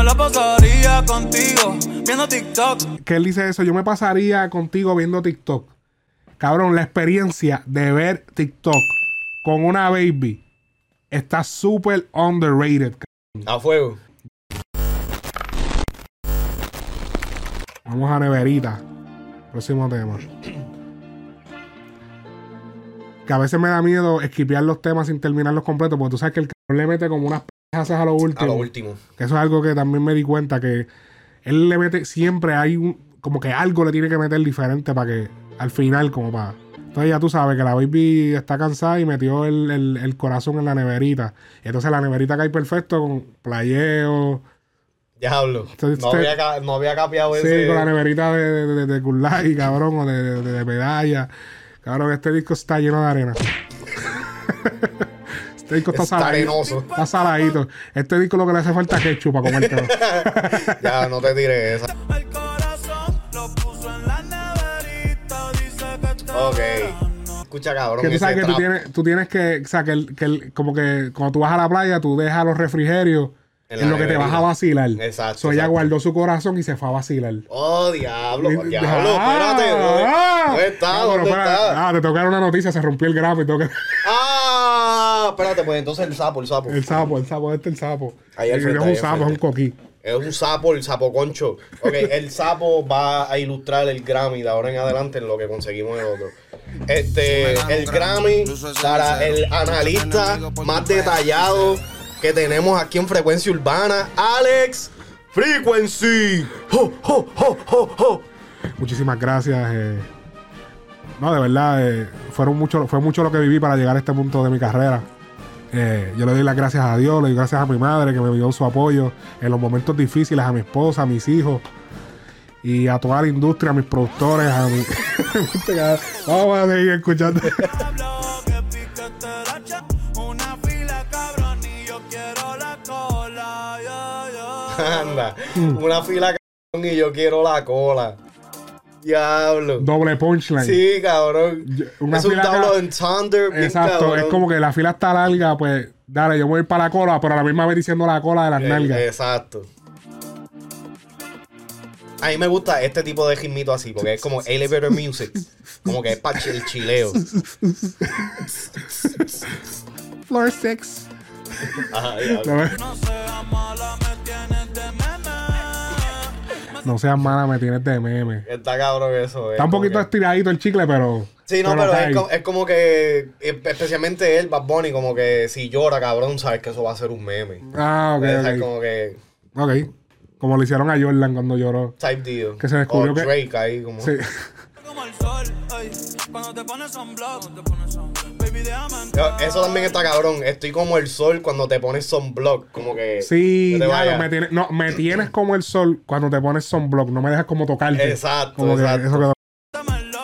me la pasaría contigo viendo TikTok. Que él dice eso, yo me pasaría contigo viendo TikTok. Cabrón, la experiencia de ver TikTok con una baby está súper underrated. A fuego. Vamos a neverita. Próximo tema. Que a veces me da miedo esquipear los temas sin terminarlos completos, porque tú sabes que el cabrón le mete como unas pejas a lo último. A lo último. Que eso es algo que también me di cuenta que él le mete siempre hay un como que algo le tiene que meter diferente para que al final como para entonces ya tú sabes que la baby está cansada y metió el, el- el corazón en la neverita. Y entonces la neverita cae perfecto con playeo. Diablo. Entonces, No usted- había, no había capeado Sí, ese. con la neverita de, de, de, de Life, cabrón, o de, de, de medalla. Cabrón, este disco está lleno de arena. Este disco está, Está saladito. arenoso. Está saladito. Este disco lo que le hace falta es ketchup para comértelo. Ya, no te tires esa. Ok. Escucha, cabrón. que tú sabes que tú tienes, tú tienes que, o sea, que, el- que el- como que cuando tú vas a la playa, tú dejas los refrigerios En en, lo que te vas a vacilar. Exacto, So, ella exacto. guardó su corazón y se fue a vacilar. Oh, diablo. Y- Diablo, Ah, espérate. ¿Dónde, ah. ¿dónde está? Pero ¿Dónde está? Ah, te tocaron una noticia, se rompió el gramo y que- Ah, espérate, pues entonces el sapo, el sapo. El sapo, el sapo, este es el sapo. Ahí al Es un sapo, es un coquí. Es un sapo, el sapo concho. Ok, el sapo va a ilustrar el Grammy de ahora en adelante en lo que conseguimos en otro. Este, el Grammy para el analista más detallado que tenemos aquí en Frecuencia Urbana, Alex Frequency. ¡Ho, ho, ho, ho, ho! Muchísimas gracias. eh. No, de verdad, eh, fueron mucho, fue mucho lo que viví para llegar a este punto de mi carrera. Eh, yo le doy las gracias a Dios, le doy gracias a mi madre que me dio su apoyo en los momentos difíciles, a mi esposa, a mis hijos y a toda la industria, a mis productores, a mi... Vamos a seguir escuchando. Anda, una fila cabrón y yo quiero la cola. Diablo. Doble punchline. Sí, cabrón. Yo- una es un fila entendre bien Exacto, es como que la fila está larga, pues dale, yo voy a ir para la cola, pero a la misma vez diciendo la cola de las Eh, nalgas. Exacto. A mí me gusta este tipo de ritmito así, porque es como elevator music. Como que es para el chileo. Floor 6. Ajá, diablo. No seas mala, me tienes de meme. Está cabrón eso. Está un como poquito que- estiradito el chicle, pero. Sí, no, pero es, co- es como que, eh, especialmente él, Bad Bunny, como que si llora, cabrón, sabes que eso va a ser un meme. Ah, ok, O sea, ok. como que Ok. Como le hicieron a Jordan cuando lloró. type deal. Que se descubrió o que- Drake ahí, como. Sí. Como el sol, cuando te pones sunblock, cuando te pones entrar. Eso también está cabrón. Estoy como el sol cuando te pones sunblock. Como que. Sí, no te ya, vayas. me tienes, no, me tienes como el sol cuando te pones sunblock. No me dejas como tocarte. Exacto, Como que exacto. eso quedó. Sorprender.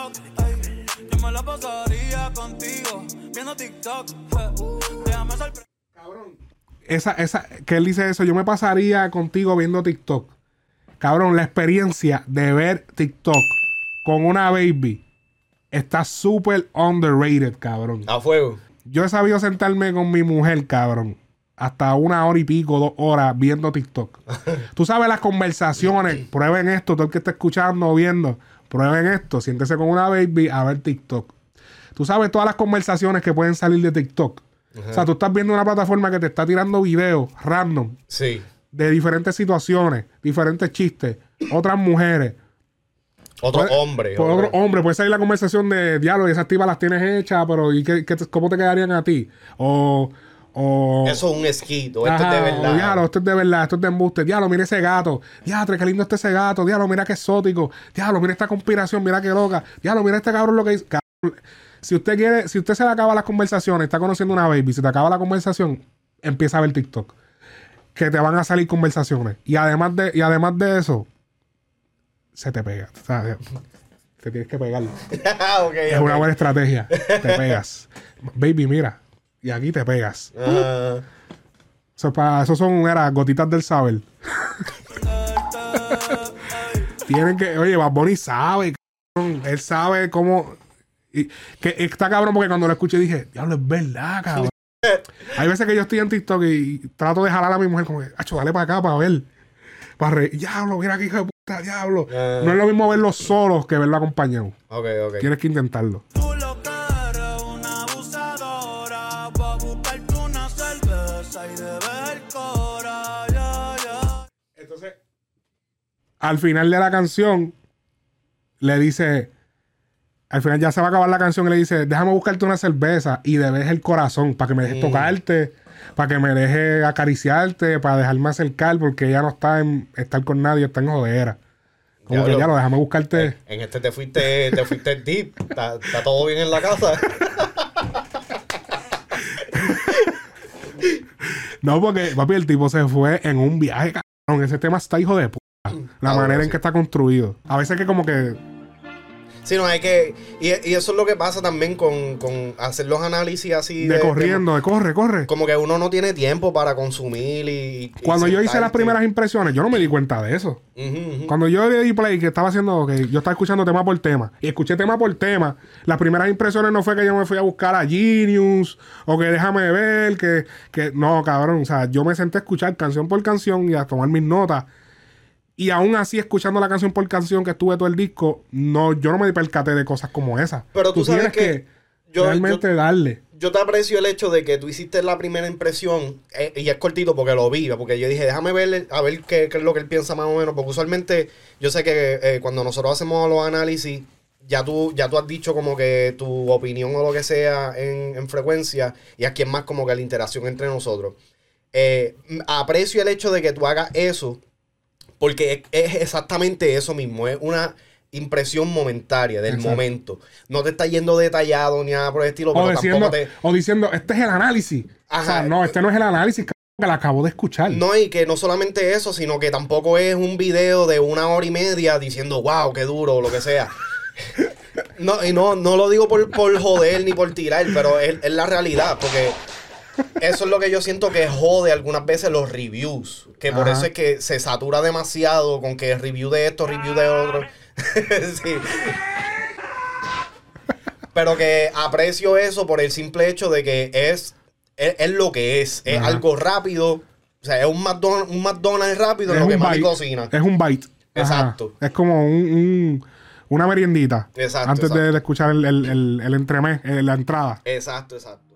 Esa, esa, que él dice eso, yo me pasaría contigo viendo TikTok. Cabrón, la experiencia de ver TikTok con una baby está súper underrated, cabrón. A fuego. Yo he sabido sentarme con mi mujer, cabrón, hasta una hora y pico, dos horas viendo TikTok. Tú sabes las conversaciones, prueben esto, todo el que está escuchando o viendo, prueben esto, siéntese con una baby a ver TikTok. Tú sabes todas las conversaciones que pueden salir de TikTok. O sea, tú estás viendo una plataforma que te está tirando videos random Sí. de diferentes situaciones, diferentes chistes, otras mujeres. Otro Puede- hombre. Por otro- hombre, puede salir la conversación de diálogo y esas tipas las tienes hechas, pero ¿y qué, cómo te quedarían a ti? O. o Eso es un esquito. Esto es de verdad. diablo, esto es de verdad, esto es de embuste. Diablo, mira ese gato. Diablo, qué lindo está ese gato. Diablo, mira qué exótico. Diablo, mira esta conspiración, mira qué loca. Diablo, mira este cabrón lo que dice. Cabrón, Si usted quiere, si usted se le acaba las conversaciones, está conociendo una baby, si te acaba la conversación, empieza a ver TikTok. Que te van a salir conversaciones. Y además de, y además de eso, se te pega. O sea, te tienes que pegar. Ok, Es una buena estrategia. Te pegas. Baby, mira. Y aquí te pegas. Ah, Eso, pa- eso son era, gotitas del saber. Tienen que, oye, Bad Bunny sabe, cabrón. Él sabe cómo. y- que está cabrón porque cuando lo escuché dije, diablo, es verdad, cabrón. Hay veces que yo estoy en TikTok y trato de jalar a mi mujer como que, acho, dale para acá para ver. para reír. Diablo, mira que hijo de diablo. Ah. No es lo mismo verlo solos que verlo acompañado. Ok, ok. Tienes que intentarlo. Tú lo que eres una abusadora. Va a buscarte una cerveza y de ver cora. Ya, ya. Entonces, al final de la canción, le dice. Al final ya se va a acabar la canción y le dice: Déjame buscarte una cerveza y debes el corazón para que me dejes tocarte, para que me dejes acariciarte, para dejarme acercar, porque ella no está en estar con nadie, está en jodera. Como que ya lo déjame buscarte. En este te fuiste, te fuiste deep. ¿Está, todo bien en la casa? No, porque, papi, el tipo se fue en un viaje, cabrón. Ese tema está hijo de puta. La Ah, manera bueno, en que está construido. A veces que como que Sí, no, hay que. Y, y eso es lo que pasa también con, con hacer los análisis así. de, corriendo, de corre, corre. como que uno no tiene tiempo para consumir y. y Cuando yo hice las primeras impresiones, yo no me di cuenta de eso. Cuando yo le di play, que estaba haciendo, que yo estaba escuchando tema por tema, y escuché tema por tema, las primeras impresiones no fue que yo me fui a buscar a Genius, o que déjame ver, que, que no, cabrón, o sea, yo me senté a escuchar canción por canción y a tomar mis notas. Y aún así, escuchando la canción por canción que estuve todo el disco, no, yo no me di percate de cosas como esas. Pero tú sabes que yo- realmente darle. Yo te aprecio el hecho de que tú hiciste la primera impresión, eh, y es cortito porque lo vi, porque yo dije, déjame ver, a ver qué, qué es lo que él piensa más o menos, porque usualmente yo sé que eh, cuando nosotros hacemos los análisis, ya tú, ya tú has dicho como que tu opinión o lo que sea en, en frecuencia, y aquí es más como que la interacción entre nosotros. Eh, aprecio el hecho de que tú hagas eso, porque es, es exactamente eso mismo, es una impresión momentaria del Exacto. momento. No te está yendo detallado ni nada por el estilo, O pero diciendo, te... o diciendo, este es el análisis. O sea, Ajá. no, este no es el análisis, que la acabo de escuchar. No, y que no solamente eso, sino que tampoco es un video de una hora y media diciendo, wow, qué duro, o lo que sea. No, y no, no lo digo por, por joder ni por tirar, pero es, es la realidad, porque eso es lo que yo siento que jode algunas veces los reviews. Que por eso es que se satura demasiado con que review de esto, review de otro. sí. Pero que aprecio eso por el simple hecho de que es, es, es lo que es. Es Ajá. algo rápido. O sea, es un McDonald's, un McDonald's rápido en es lo que mami cocina. Es un bite. Ajá. Exacto. Es como un, un- una meriendita. Exacto, Antes exacto. De, escuchar el, el, el, el entremés, eh, la entrada. Exacto, exacto.